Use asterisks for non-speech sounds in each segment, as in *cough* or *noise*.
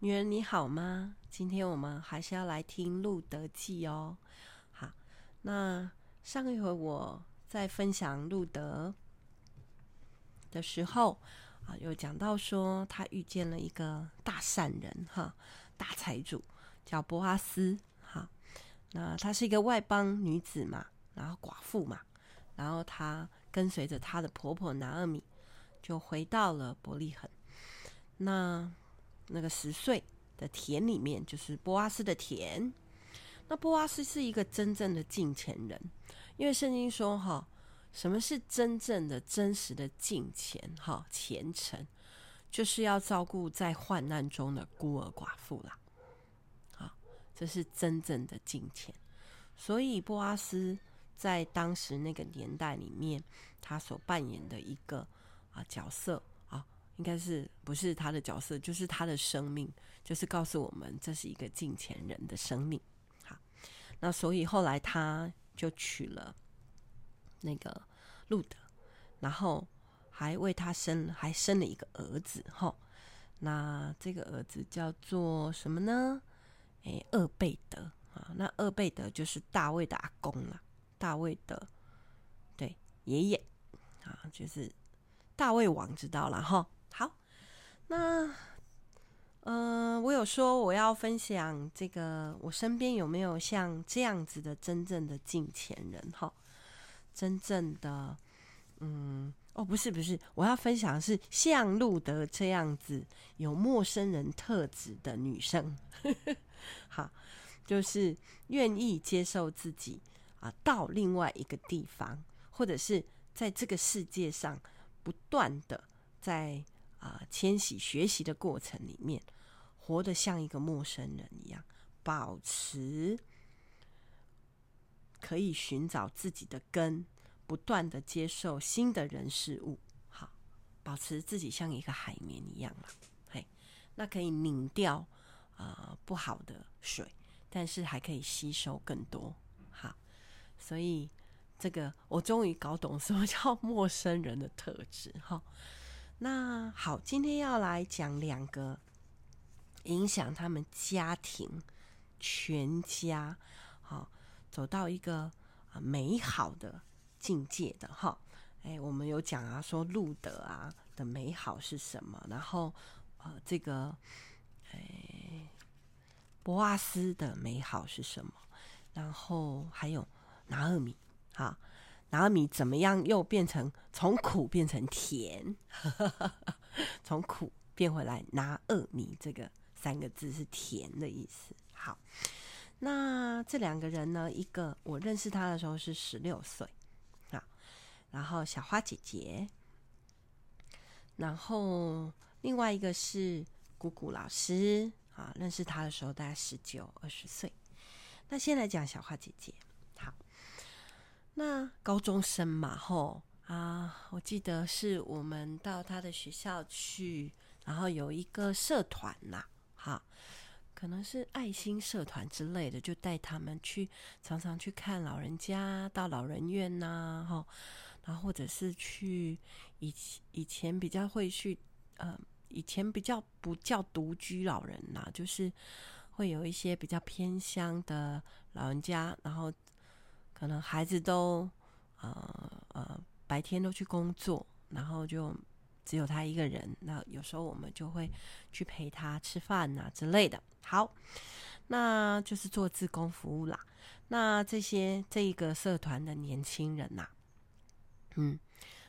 女人你好吗？今天我们还是要来听《路德记》哦。好，那上一回我在分享路德的时候啊，有讲到说他遇见了一个大善人哈，大财主叫波阿斯哈。那她是一个外邦女子嘛，然后寡妇嘛，然后她跟随着她的婆婆拿俄米，就回到了伯利恒。那那个十岁的田里面，就是波阿斯的田。那波阿斯是一个真正的敬虔人，因为圣经说哈，什么是真正的、真实的敬虔？哈，虔诚就是要照顾在患难中的孤儿寡妇啦。好，这是真正的敬虔。所以波阿斯在当时那个年代里面，他所扮演的一个啊角色。应该是不是他的角色，就是他的生命，就是告诉我们这是一个近前人的生命。好，那所以后来他就娶了那个路德，然后还为他生还生了一个儿子。哈，那这个儿子叫做什么呢？诶，厄贝德啊。那厄贝德就是大卫的阿公了，大卫的对爷爷啊，就是大卫王，知道了哈。好那，嗯、我有说我要分享这个，我身边有没有像这样子的真正的敬虔人？哈，真正的，嗯，哦，不是不是，我要分享的是像路德这样子有陌生人特质的女生，*laughs* 好，就是愿意接受自己啊，到另外一个地方，或者是在这个世界上不断的在。啊，迁徙学习的过程里面，活得像一个陌生人一样，保持可以寻找自己的根，不断的接受新的人事物，好，保持自己像一个海绵一样嘛，嘿，那可以拧掉啊、不好的水，但是还可以吸收更多，好，所以这个我终于搞懂什么叫 *laughs* 陌生人的特质，哈。那好，今天要来讲两个影响他们家庭、全家，好走到一个啊美好的境界的哈。哎，我们有讲啊，说路德啊的美好是什么？然后呃，这个哎，博阿斯的美好是什么？然后还有拿俄米，哈。拿俄米怎么样？又变成从苦变成甜，*laughs* 从苦变回来。拿俄米这个三个字是甜的意思。好，那这两个人呢？一个我认识他的时候是十六岁啊，然后小花姐姐，然后另外一个是姑姑老师啊，认识他的时候大概十九二十岁。那先来讲小花姐姐。那高中生嘛，吼啊，我记得是我们到他的学校去，然后有一个社团呐，哈，可能是爱心社团之类的，就带他们去，常常去看老人家，到老人院呐，哈，然后或者是去以以前比较会去，呃，以前比较不叫独居老人呐，就是会有一些比较偏乡的老人家，然后。可能孩子都呃呃白天都去工作，然后就只有他一个人。那有时候我们就会去陪他吃饭呐之类的。好，那就是做志工服务啦。那这些这一个社团的年轻人呐，嗯，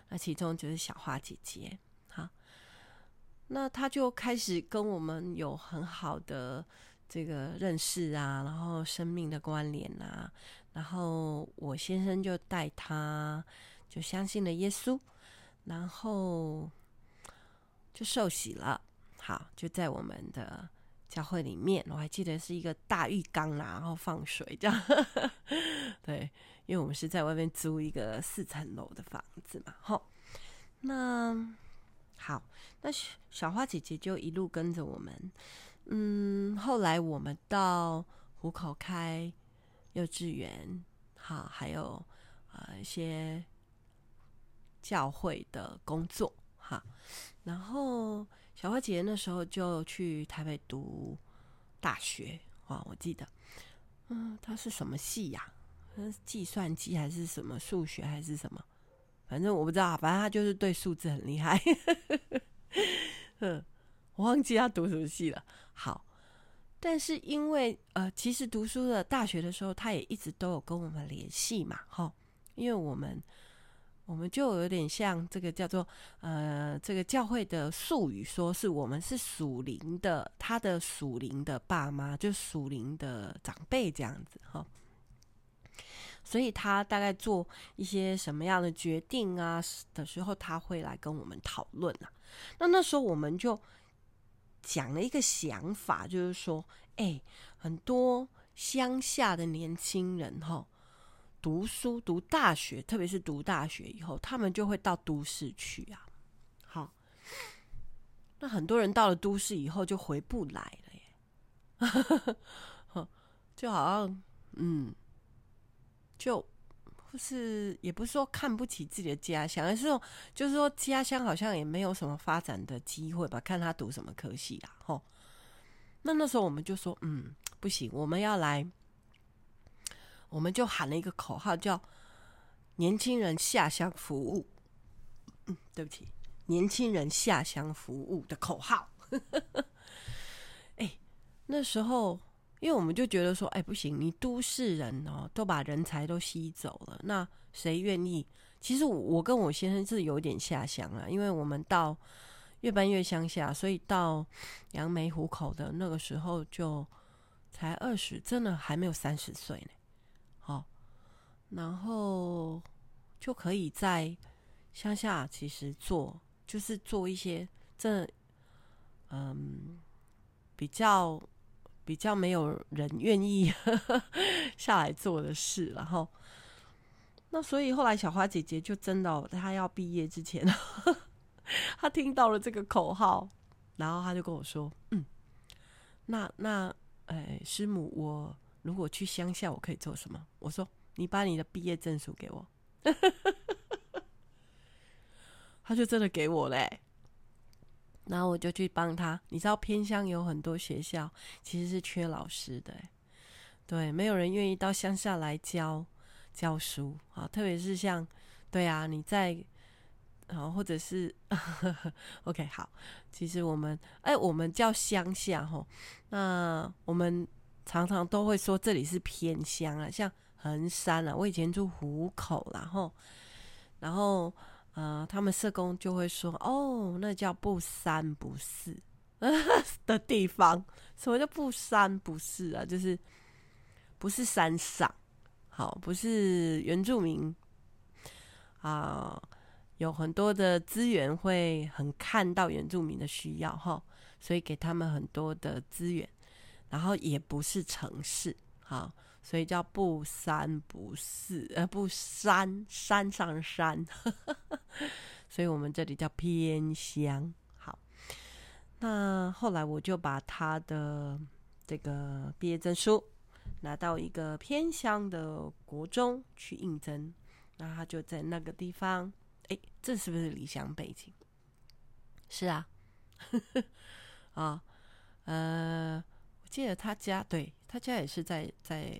那其中就是小花姐姐。好，那他就开始跟我们有很好的这个认识啊，然后生命的关联啊。然后我先生就带他，就相信了耶稣，然后就受洗了。好，就在我们的教会里面，我还记得是一个大浴缸啦，然后放水这样。*laughs* 对，因为我们是在外面租一个四层楼的房子嘛。好，那好，那小花姐姐就一路跟着我们。嗯，后来我们到湖口开。幼稚园，好，还有呃一些教会的工作，哈。然后小花姐那时候就去台北读大学啊，我记得，嗯，她是什么系呀？嗯，计算机还是什么数学还是什么？反正我不知道，反正她就是对数字很厉害。*laughs* 嗯，我忘记她读什么系了。好，但是因为呃，其实读书的大学的时候，他也一直都有跟我们联系嘛，哈，因为我们。我们就有点像这个叫做呃，这个教会的术语，说是我们是属灵的，他的属灵的爸妈，就属灵的长辈这样子哈。所以他大概做一些什么样的决定啊的时候，他会来跟我们讨论啊。那那时候我们就讲了一个想法，就是说，哎，很多乡下的年轻人哈。读书读大学，特别是读大学以后，他们就会到都市去啊。好，那很多人到了都市以后就回不来了耶，*laughs* 就好像嗯，就不是也不是说看不起自己的家乡，而是说就是说家乡好像也没有什么发展的机会吧，看他读什么科系啦。吼，那那时候我们就说，嗯，不行，我们要来。我们就喊了一个口号，叫“年轻人下乡服务”。嗯，对不起，“年轻人下乡服务”的口号。*laughs* 哎，那时候，因为我们就觉得说，哎，不行，你都市人哦，都把人才都吸走了，那谁愿意？其实我跟我先生是有点下乡了，因为我们到越搬越乡下，所以到扬眉湖口的那个时候就才二十，真的还没有三十岁呢。哦然后就可以在乡下，其实做就是做一些这嗯比较比较没有人愿意 *laughs* 下来做的事。然后那所以后来小花姐姐就真的她要毕业之前，*laughs* 她听到了这个口号，然后她就跟我说：“嗯，那那哎师母，我如果去乡下，我可以做什么？”我说。你把你的毕业证书给我，*laughs* 他就真的给我嘞。然后我就去帮他。你知道偏乡有很多学校其实是缺老师的，对，没有人愿意到乡下来教教书啊。特别是像，对啊，你在，啊，或者是，*laughs* OK，好。其实我们，哎，我们叫乡下吼，那我们常常都会说这里是偏乡啊，像。横山啊，我以前住湖口，然后，然后，呃，他们社工就会说，哦，那叫不三不四 *laughs* 的地方。什么叫不三不四啊？就是不是山上，好，不是原住民啊，有很多的资源会很看到原住民的需要哈，所以给他们很多的资源，然后也不是城市，好。所以叫不三不四，呃，不山山上山，*laughs* 所以我们这里叫偏乡。好，那后来我就把他的这个毕业证书拿到一个偏乡的国中去应征，那他就在那个地方。哎，这是不是理想背景？是啊，*laughs* 啊，呃，我记得他家对。他家也是在在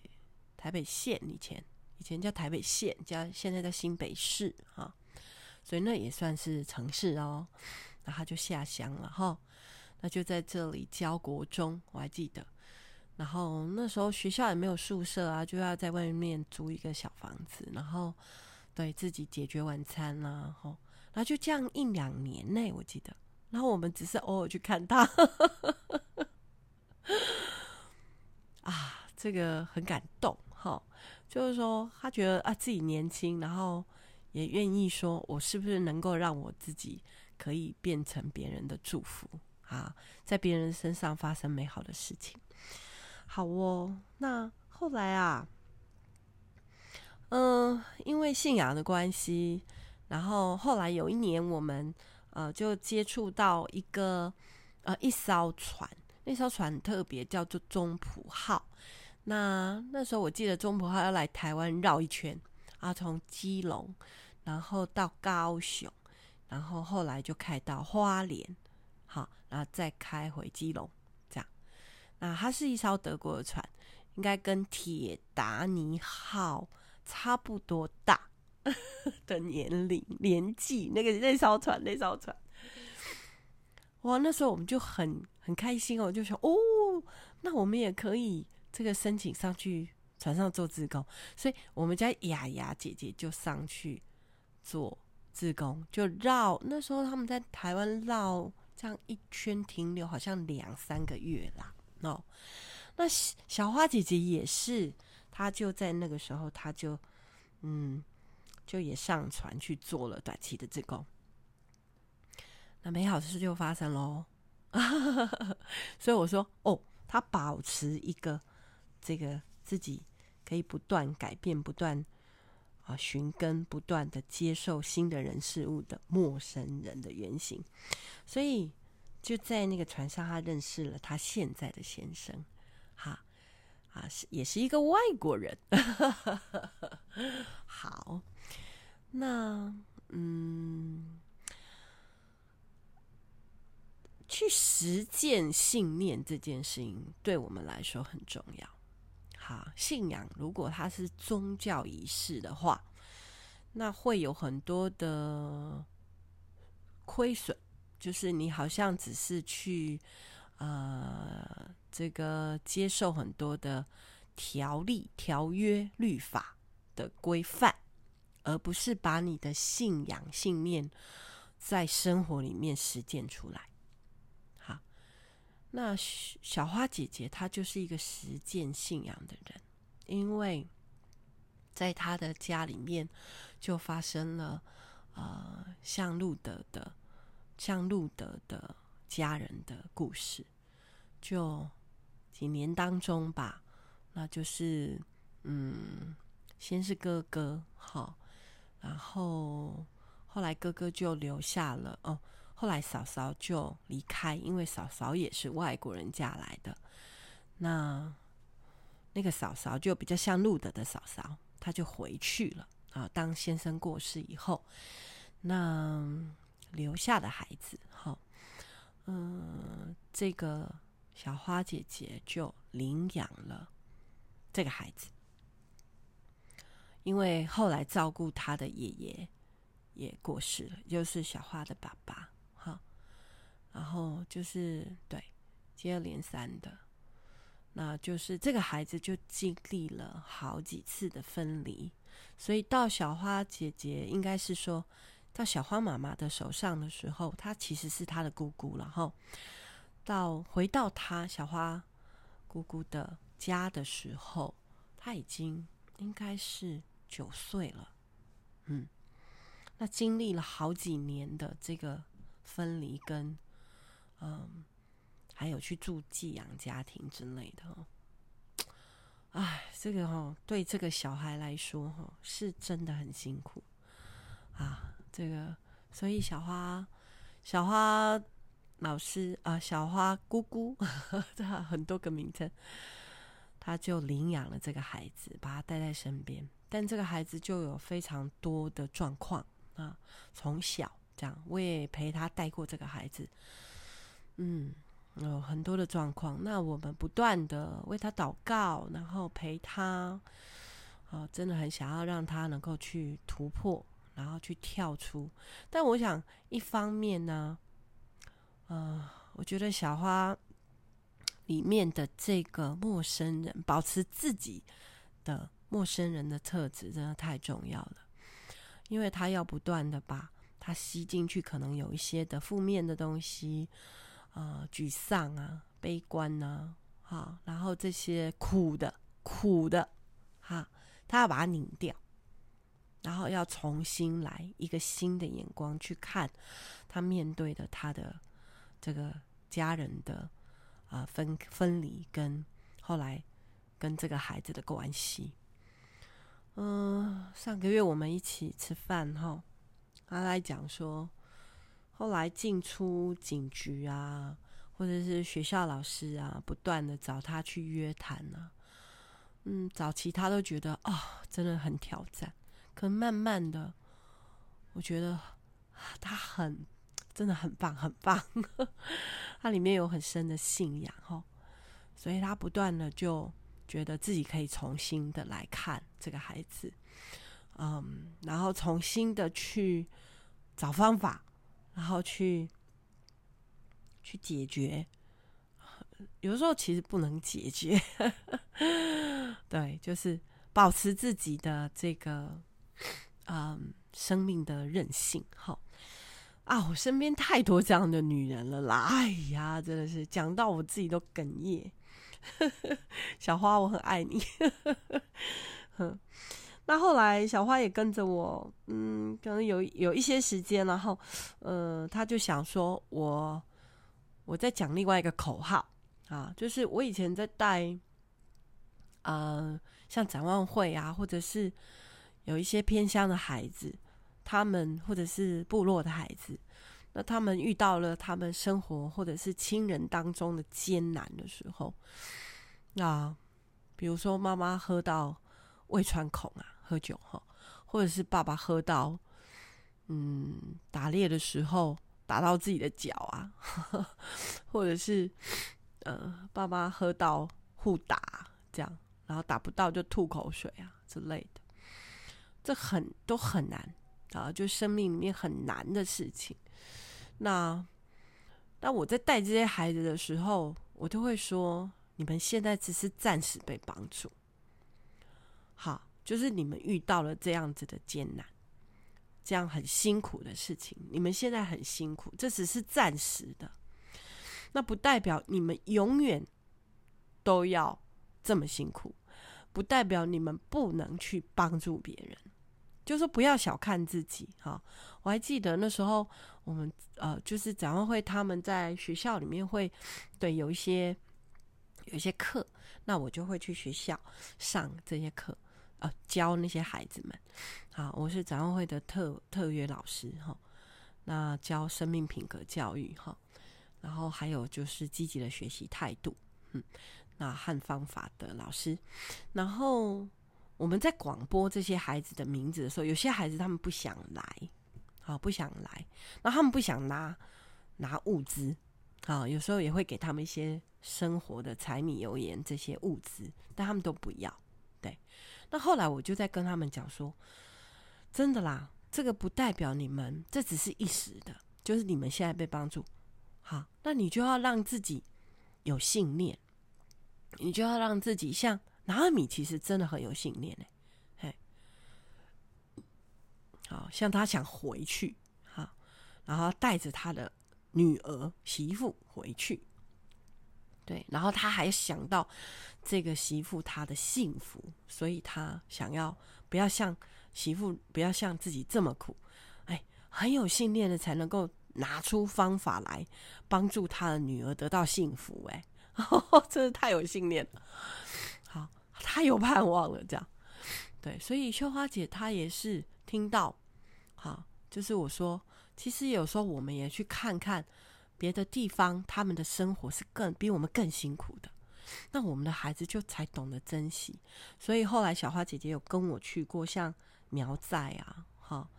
台北县，以前以前叫台北县，叫现在叫新北市哈，所以那也算是城市哦。那他就下乡了哈，那就在这里教国中，我还记得。然后那时候学校也没有宿舍啊，就要在外面租一个小房子，然后对自己解决晚餐啦，哈，然后就这样一两年内，我记得。然后我们只是偶尔去看他。*laughs* 啊，这个很感动，就是说他觉得啊自己年轻，然后也愿意说，我是不是能够让我自己可以变成别人的祝福啊，在别人身上发生美好的事情。好哦，那后来啊，嗯、因为信仰的关系，然后后来有一年我们呃就接触到一个呃一艘船。那艘船特别，叫做中普号。那那时候我记得中埔号要来台湾绕一圈啊，从基隆，然后到高雄，然后后来就开到花莲好，然后再开回基隆，这样。那它是一艘德国的船，应该跟铁达尼号差不多大 *laughs* 的年龄年纪。那个那艘船，那艘船，哇！那时候我们就很很开心哦，就想哦，那我们也可以这个申请上去船上做志工，所以我们家雅雅姐姐就上去做志工，就绕那时候他们在台湾绕这样一圈停留，好像两三个月啦。哦，那小花姐姐也是，她就在那个时候，她就嗯，就也上船去做了短期的志工。那美好的事就发生喽，*laughs* 所以我说哦，她保持一个这个自己可以不断改变、不断啊寻根、不断的接受新的人事物的陌生人的原型，所以。就在那个船上，他认识了他现在的先生，哈啊，是也是一个外国人。*laughs* 好，那嗯，去实践信念这件事情对我们来说很重要。好，信仰如果它是宗教仪式的话，那会有很多的亏损。就是你好像只是去，呃，这个接受很多的条例、条约、律法的规范，而不是把你的信仰、信念在生活里面实践出来。那小花姐姐她就是一个实践信仰的人，因为在她的家里面就发生了，呃，像路德的。像路德的家人的故事，就几年当中吧，那就是嗯，先是哥哥，好，然后后来哥哥就留下了哦，后来嫂嫂就离开，因为嫂嫂也是外国人嫁来的，那那个嫂嫂就比较像路德的嫂嫂，她就回去了啊。当先生过世以后，那。留下的孩子，好，嗯，这个小花姐姐就领养了这个孩子，因为后来照顾他的爷爷也过世了，就是小花的爸爸，然后就是对，接二连三的，那就是这个孩子就经历了好几次的分离，所以到小花姐姐应该是说。到小花妈妈的手上的时候，她其实是她的姑姑，然后到回到她小花姑姑的家的时候，她已经应该是九岁了。嗯，那经历了好几年的这个分离，跟嗯，还有去住寄养家庭之类的。哎，这个哦，对这个小孩来说，哈，是真的很辛苦啊。这个，所以小花，小花老师啊，小花姑姑，他很多个名称，他就领养了这个孩子，把他带在身边。但这个孩子就有非常多的状况啊，从小这样，我也陪他带过这个孩子，嗯，有很多的状况。那我们不断的为他祷告，然后陪他，啊，真的很想要让他能够去突破。然后去跳出，但我想一方面呢，呃，我觉得小花里面的这个陌生人，保持自己的陌生人的特质，真的太重要了，因为他要不断的把他吸进去，可能有一些的负面的东西，呃，沮丧啊、悲观啊，好，然后这些苦的、苦的，哈，他要把它拧掉。然后要重新来一个新的眼光去看他面对的他的这个家人的啊、分分离，跟后来跟这个孩子的关系。嗯、上个月我们一起吃饭哈，他来讲说，后来进出警局啊，或者是学校老师啊，不断的找他去约谈、啊。嗯，早期他都觉得啊、哦，真的很挑战。可慢慢的，我觉得他很真的很棒，很棒。*laughs* 他里面有很深的信仰，哈，所以他不断的就觉得自己可以重新的来看这个孩子，嗯，然后重新的去找方法，然后去去解决。*laughs* 有的时候其实不能解决，*laughs* 对，就是保持自己的这个，嗯，生命的韧性。好啊，我身边太多这样的女人了啦！哎呀，真的是讲到我自己都哽咽。*laughs* 小花，我很爱你。那后来小花也跟着我，嗯，可能有有一些时间，然后，呃，他就想说我我在讲另外一个口号。啊，就是我以前在带，呃，像展望会啊，或者是有一些偏乡的孩子，他们或者是部落的孩子，那他们遇到了他们生活或者是亲人当中的艰难的时候，那比如说妈妈喝到胃穿孔啊，喝酒哈，或者是爸爸喝到，嗯，打猎的时候打到自己的脚啊，*laughs* 或者是。呃，爸妈喝到互打这样，然后打不到就吐口水啊之类的，这很都很难啊，就生命里面很难的事情。那那我在带这些孩子的时候，我就会说：你们现在只是暂时被帮助，好，就是你们遇到了这样子的艰难，这样很辛苦的事情，你们现在很辛苦，这只是暂时的。那不代表你们永远都要这么辛苦，不代表你们不能去帮助别人，就说不要小看自己哈。我还记得那时候我们呃，就是展望会他们在学校里面会对有一些有一些课，那我就会去学校上这些课，呃，教那些孩子们。好，我是展望会的特特约老师哈，那教生命品格教育哈。然后还有就是积极的学习态度，嗯，那和方法的老师。然后我们在广播这些孩子的名字的时候，有些孩子他们不想来，好，不想来，那他们不想拿拿物资，啊，有时候也会给他们一些生活的柴米油盐这些物资，但他们都不要。那后来我就在跟他们讲说，真的啦，这个不代表你们，这只是一时的，就是你们现在被帮助。好，那你就要让自己有信念，你就要让自己像拿米，其实真的很有信念哎，嘿，好像他想回去，好，然后带着他的女儿媳妇回去，对，然后他还想到这个媳妇她的幸福，所以他想要不要像媳妇，不要像自己这么苦，哎，很有信念的才能够。拿出方法来帮助他的女儿得到幸福，哎，*laughs* 真是太有信念了。好，太有盼望了，这样对。所以绣花姐她也是听到，好，就是我说，其实有时候我们也去看看别的地方，他们的生活是更比我们更辛苦的，那我们的孩子就才懂得珍惜。所以后来小花姐姐有跟我去过，像苗寨啊，哈。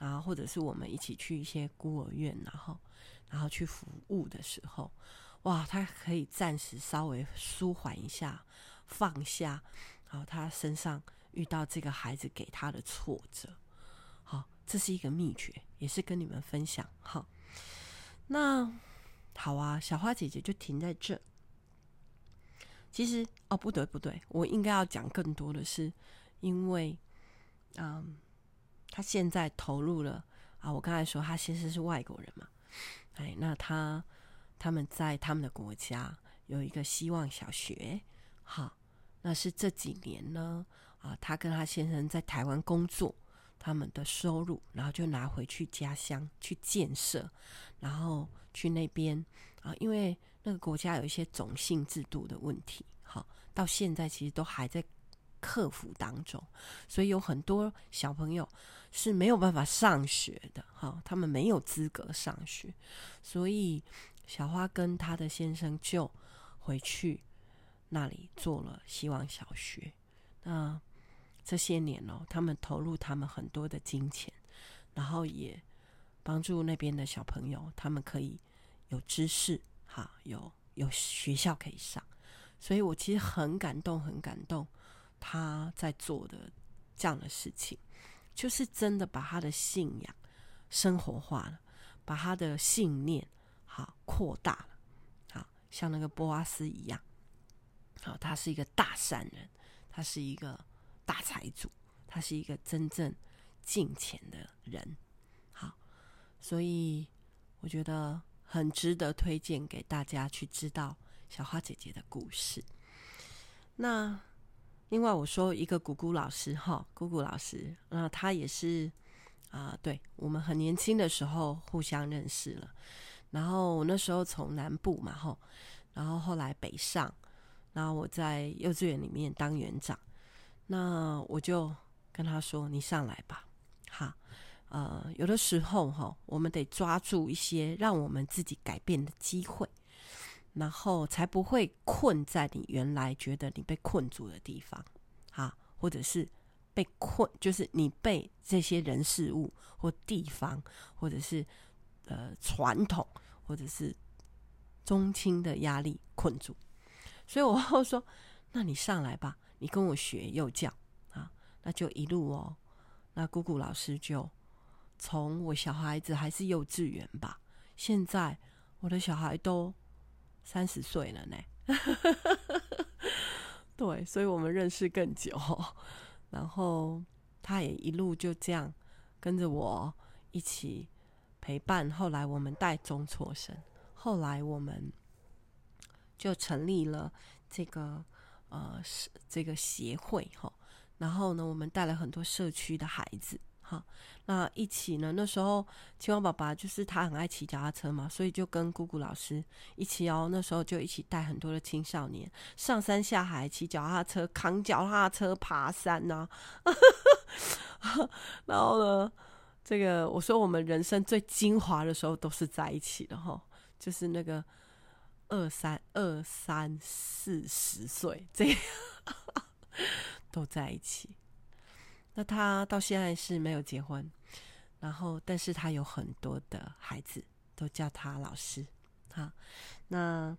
然后，或者是我们一起去一些孤儿院，然后，然后去服务的时候，哇，他可以暂时稍微舒缓一下，放下，然后他身上遇到这个孩子给他的挫折，好，这是一个秘诀，也是跟你们分享。好，那好啊，小花姐姐就停在这。其实，哦，不对不对，我应该要讲更多的是，因为，嗯。他现在投入了啊！我刚才说他先生是外国人嘛，哎，那他他们在他们的国家有一个希望小学，好，那是这几年呢啊，他跟他先生在台湾工作，他们的收入，然后就拿回去家乡去建设，然后去那边啊，因为那个国家有一些种姓制度的问题，好，到现在其实都还在克服当中，所以有很多小朋友。是没有办法上学的，哈，他们没有资格上学，所以小花跟她的先生就回去那里做了希望小学。那这些年哦，他们投入他们很多的金钱，然后也帮助那边的小朋友，他们可以有知识，哈，有有学校可以上。所以我其实很感动，很感动他在做的这样的事情，就是真的把他的信仰生活化了，把他的信念好扩大了，好像那个波阿斯一样，好，他是一个大善人，他是一个大财主，他是一个真正进钱的人，好，所以我觉得很值得推荐给大家去知道。小花姐姐的故事。那另外我说一个姑姑老师哈，姑姑老师，那她也是啊、对我们很年轻的时候互相认识了。然后我那时候从南部嘛哈，然后后来北上，然后我在幼稚园里面当园长，那我就跟他说：“你上来吧，哈，呃，有的时候哈，我们得抓住一些让我们自己改变的机会。”然后才不会困在你原来觉得你被困住的地方，啊，或者是被困，就是你被这些人事物或地方，或者是呃传统，或者是宗亲的压力困住。所以我后说，那你上来吧，你跟我学幼教啊，那就一路哦。那姑姑老师就从我小孩子还是幼稚园吧，现在我的小孩都。三十岁了呢，*laughs* 对，所以我们认识更久。然后他也一路就这样跟着我一起陪伴。后来我们带中辍生，后来我们就成立了这个呃是这个协会哈。然后呢，我们带了很多社区的孩子。哈，那一起呢？那时候青蛙爸爸就是他很爱骑脚踏车嘛，所以就跟姑姑老师一起哦。那时候就一起带很多的青少年上山下海，骑脚踏车、扛脚踏车爬山呐、*laughs* 然后呢，这个我说我们人生最精华的时候都是在一起的哈，就是那个二三二三四十岁这样都在一起。那他到现在是没有结婚，然后但是他有很多的孩子都叫他老师，哈，那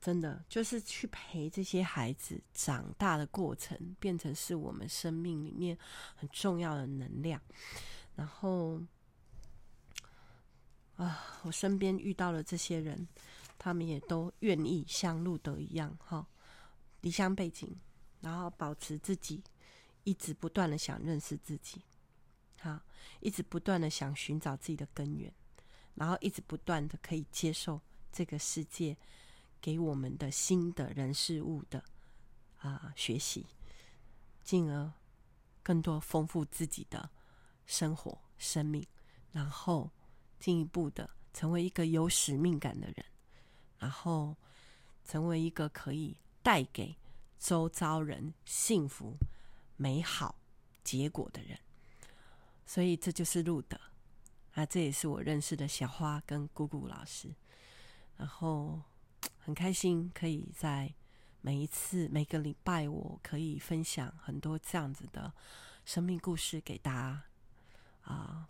真的就是去陪这些孩子长大的过程，变成是我们生命里面很重要的能量。然后啊，我身边遇到了这些人，他们也都愿意像路德一样，哈，离乡背景，然后保持自己。一直不断的想认识自己，好，一直不断的想寻找自己的根源，然后一直不断的可以接受这个世界给我们的新的人事物的啊、学习，进而更多丰富自己的生活生命，然后进一步的成为一个有使命感的人，然后成为一个可以带给周遭人幸福。美好结果的人，所以这就是路德啊，这也是我认识的小花跟姑姑老师，然后很开心可以在每一次每个礼拜，我可以分享很多这样子的生命故事给大家啊，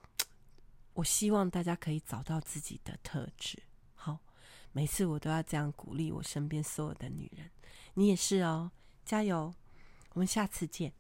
*tsk* 我希望大家可以找到自己的特质。每次我都要这样鼓励我身边所有的女人，你也是哦，加油，我们下次见。